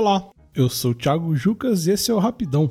Olá, eu sou Thiago Jucas e esse é o Rapidão.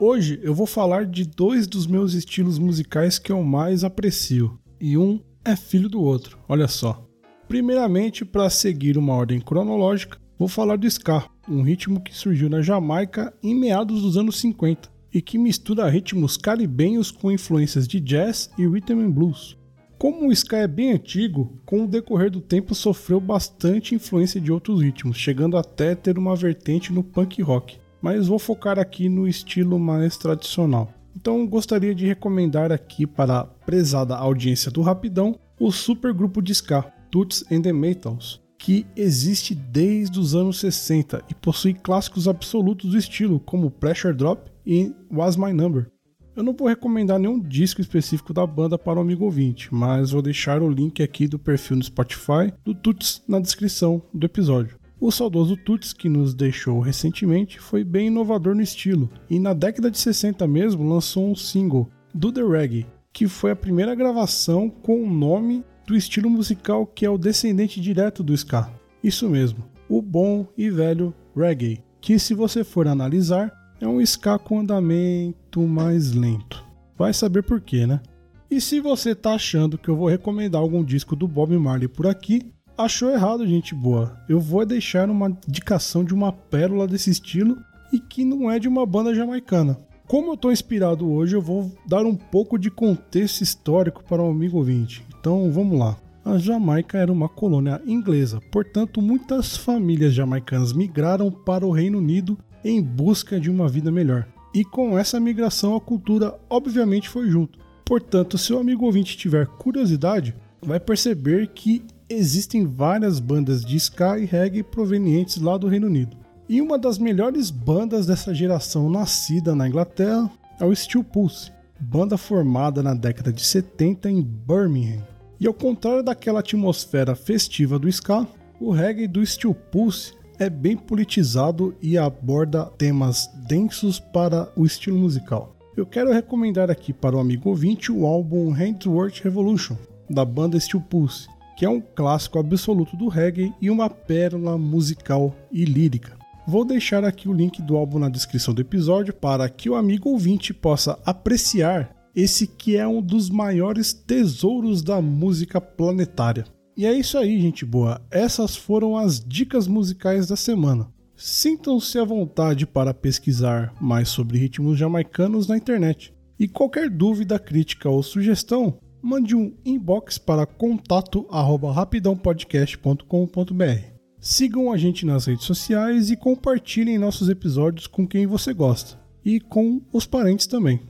Hoje eu vou falar de dois dos meus estilos musicais que eu mais aprecio, e um é filho do outro, olha só. Primeiramente, para seguir uma ordem cronológica, vou falar do ska, um ritmo que surgiu na Jamaica em meados dos anos 50 e que mistura ritmos caribenhos com influências de jazz e rhythm and blues. Como o ska é bem antigo, com o decorrer do tempo sofreu bastante influência de outros ritmos, chegando até ter uma vertente no punk rock. Mas vou focar aqui no estilo mais tradicional. Então gostaria de recomendar aqui para a prezada audiência do Rapidão o super grupo de ska, Toots and the Metals, que existe desde os anos 60 e possui clássicos absolutos do estilo, como Pressure Drop e Was My Number. Eu não vou recomendar nenhum disco específico da banda para o amigo ouvinte, mas vou deixar o link aqui do perfil no Spotify do Tuts na descrição do episódio. O saudoso Tuts, que nos deixou recentemente, foi bem inovador no estilo e na década de 60 mesmo lançou um single, Do The Reggae, que foi a primeira gravação com o nome do estilo musical que é o descendente direto do ska. Isso mesmo, o bom e velho reggae, que se você for analisar, é um ska com andamento mais lento. Vai saber por quê, né? E se você tá achando que eu vou recomendar algum disco do Bob Marley por aqui, achou errado, gente boa. Eu vou deixar uma indicação de uma pérola desse estilo e que não é de uma banda jamaicana. Como eu estou inspirado hoje, eu vou dar um pouco de contexto histórico para o um amigo ouvinte. Então vamos lá. A Jamaica era uma colônia inglesa, portanto, muitas famílias jamaicanas migraram para o Reino Unido em busca de uma vida melhor. E com essa migração, a cultura obviamente foi junto. Portanto, se o amigo ouvinte tiver curiosidade, vai perceber que existem várias bandas de ska e reggae provenientes lá do Reino Unido. E uma das melhores bandas dessa geração nascida na Inglaterra é o Steel Pulse, banda formada na década de 70 em Birmingham. E ao contrário daquela atmosfera festiva do ska, o reggae do Steel Pulse é bem politizado e aborda temas densos para o estilo musical. Eu quero recomendar aqui para o amigo ouvinte o álbum Handwork Revolution, da banda Steel Pulse, que é um clássico absoluto do reggae e uma pérola musical e lírica. Vou deixar aqui o link do álbum na descrição do episódio para que o amigo ouvinte possa apreciar esse que é um dos maiores tesouros da música planetária. E é isso aí, gente boa. Essas foram as dicas musicais da semana. Sintam-se à vontade para pesquisar mais sobre ritmos jamaicanos na internet. E qualquer dúvida, crítica ou sugestão, mande um inbox para contato@rapidãopodcast.com.br. Sigam a gente nas redes sociais e compartilhem nossos episódios com quem você gosta e com os parentes também.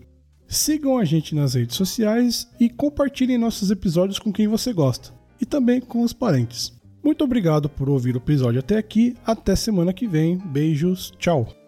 Sigam a gente nas redes sociais e compartilhem nossos episódios com quem você gosta e também com os parentes. Muito obrigado por ouvir o episódio até aqui. Até semana que vem. Beijos. Tchau.